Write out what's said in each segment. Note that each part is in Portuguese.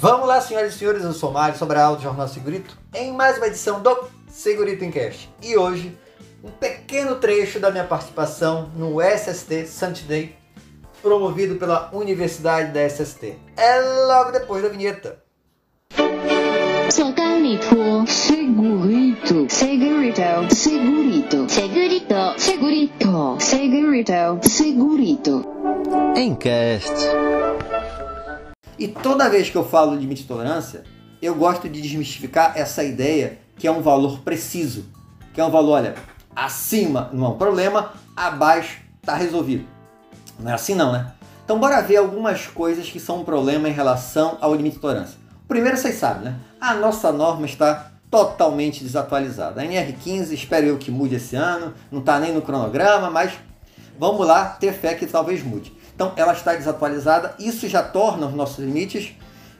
Vamos lá, senhoras e senhores, eu sou Mário Sobral do Jornal Segurito, em mais uma edição do Segurito em Cash. E hoje, um pequeno trecho da minha participação no SST Sunday, promovido pela Universidade da SST. É logo depois da vinheta. Segurito, segurito, segurito, segurito, segurito, segurito, segurito, segurito. Encast. E toda vez que eu falo de limite de tolerância, eu gosto de desmistificar essa ideia que é um valor preciso, que é um valor, olha, acima não é um problema, abaixo está resolvido. Não é assim não, né? Então bora ver algumas coisas que são um problema em relação ao limite de tolerância. Primeiro vocês sabem, né? A nossa norma está totalmente desatualizada. A NR15, espero eu que mude esse ano, não está nem no cronograma, mas vamos lá ter fé que talvez mude. Então ela está desatualizada, isso já torna os nossos limites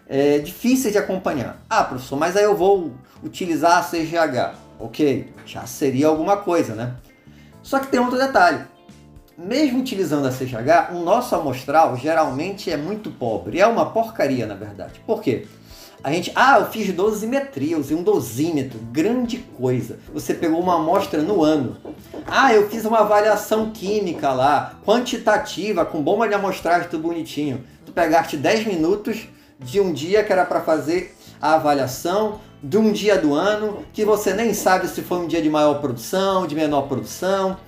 é, difíceis de acompanhar. Ah, professor, mas aí eu vou utilizar a CGH. Ok, já seria alguma coisa, né? Só que tem outro detalhe. Mesmo utilizando a CGH, o nosso amostral geralmente é muito pobre. É uma porcaria, na verdade. Por quê? A gente, ah, eu fiz dosimetria, usei um dosímetro, grande coisa. Você pegou uma amostra no ano. Ah, eu fiz uma avaliação química lá, quantitativa, com bomba de amostragem, tudo bonitinho. Tu pegaste 10 minutos de um dia que era para fazer a avaliação, de um dia do ano, que você nem sabe se foi um dia de maior produção, de menor produção.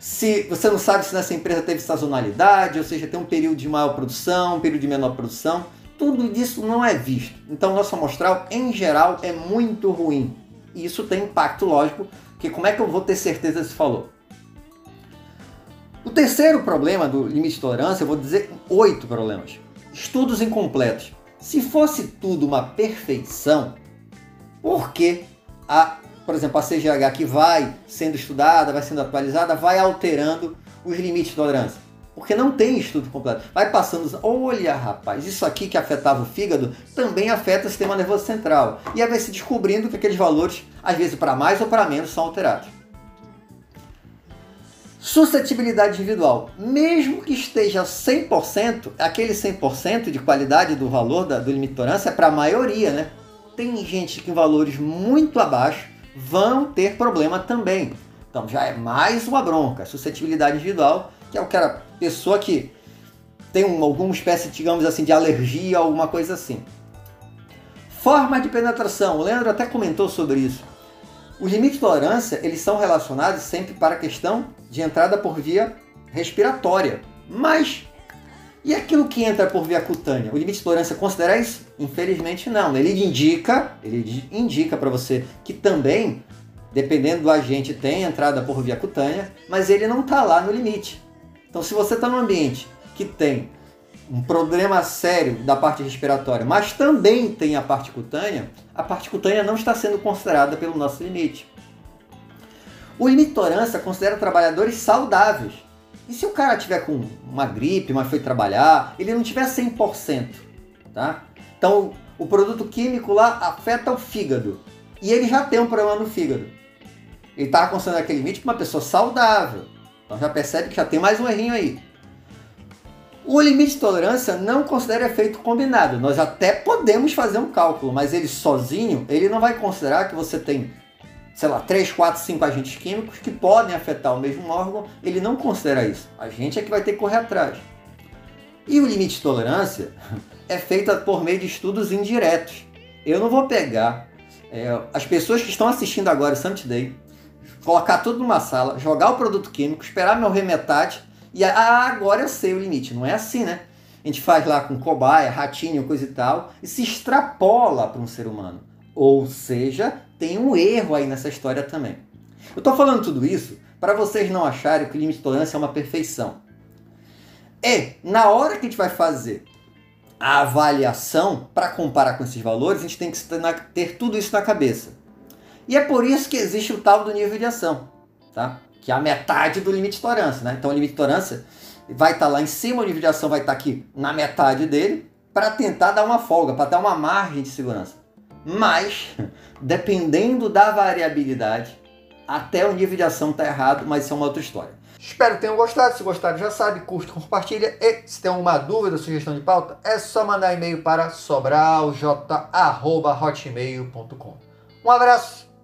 Se você não sabe se nessa empresa teve sazonalidade, ou seja, tem um período de maior produção, um período de menor produção tudo isso não é visto. Então, nosso amostral, em geral, é muito ruim. E isso tem impacto lógico, que como é que eu vou ter certeza se falou? O terceiro problema do limite de tolerância, eu vou dizer oito problemas. Estudos incompletos. Se fosse tudo uma perfeição, por que a, por exemplo, a CGH que vai sendo estudada, vai sendo atualizada, vai alterando os limites de tolerância? Porque não tem estudo completo. Vai passando, olha rapaz, isso aqui que afetava o fígado também afeta o sistema nervoso central. E aí vai se descobrindo que aqueles valores, às vezes para mais ou para menos, são alterados. Suscetibilidade individual. Mesmo que esteja 100%, aquele 100% de qualidade do valor da, do limite de tolerância é para a maioria, né? Tem gente que valores muito abaixo vão ter problema também. Então já é mais uma bronca. Suscetibilidade individual que é aquela pessoa que tem um, alguma espécie, digamos assim, de alergia, alguma coisa assim. Forma de penetração. O Leandro até comentou sobre isso. Os limites de tolerância, eles são relacionados sempre para a questão de entrada por via respiratória. Mas e aquilo que entra por via cutânea? O limite de tolerância considera isso? Infelizmente não. Ele indica, ele indica para você que também, dependendo do agente, tem entrada por via cutânea, mas ele não está lá no limite. Então, se você está num ambiente que tem um problema sério da parte respiratória, mas também tem a parte cutânea, a parte cutânea não está sendo considerada pelo nosso limite. O limite de tolerância considera trabalhadores saudáveis. E se o cara tiver com uma gripe, mas foi trabalhar, ele não tiver 100%, tá? Então, o produto químico lá afeta o fígado. E ele já tem um problema no fígado. Ele está considerando aquele limite para uma pessoa saudável. Então já percebe que já tem mais um errinho aí. O limite de tolerância não considera efeito combinado. Nós até podemos fazer um cálculo, mas ele sozinho, ele não vai considerar que você tem, sei lá, 3, 4, 5 agentes químicos que podem afetar o mesmo órgão. Ele não considera isso. A gente é que vai ter que correr atrás. E o limite de tolerância é feito por meio de estudos indiretos. Eu não vou pegar é, as pessoas que estão assistindo agora o Summit colocar tudo numa sala, jogar o produto químico, esperar meu remetade e ah, agora eu sei o limite. Não é assim, né? A gente faz lá com cobaia, ratinho, coisa e tal, e se extrapola para um ser humano. Ou seja, tem um erro aí nessa história também. Eu estou falando tudo isso para vocês não acharem que o limite de tolerância é uma perfeição. E, na hora que a gente vai fazer a avaliação para comparar com esses valores, a gente tem que ter tudo isso na cabeça. E é por isso que existe o tal do nível de ação, tá? que é a metade do limite de tolerância. Né? Então o limite de tolerância vai estar tá lá em cima, o nível de ação vai estar tá aqui na metade dele, para tentar dar uma folga, para dar uma margem de segurança. Mas, dependendo da variabilidade, até o nível de ação está errado, mas isso é uma outra história. Espero que tenham gostado. Se gostaram, já sabe, curte, compartilha. E se tem alguma dúvida sugestão de pauta, é só mandar e-mail para sobralj.hotmail.com. Um abraço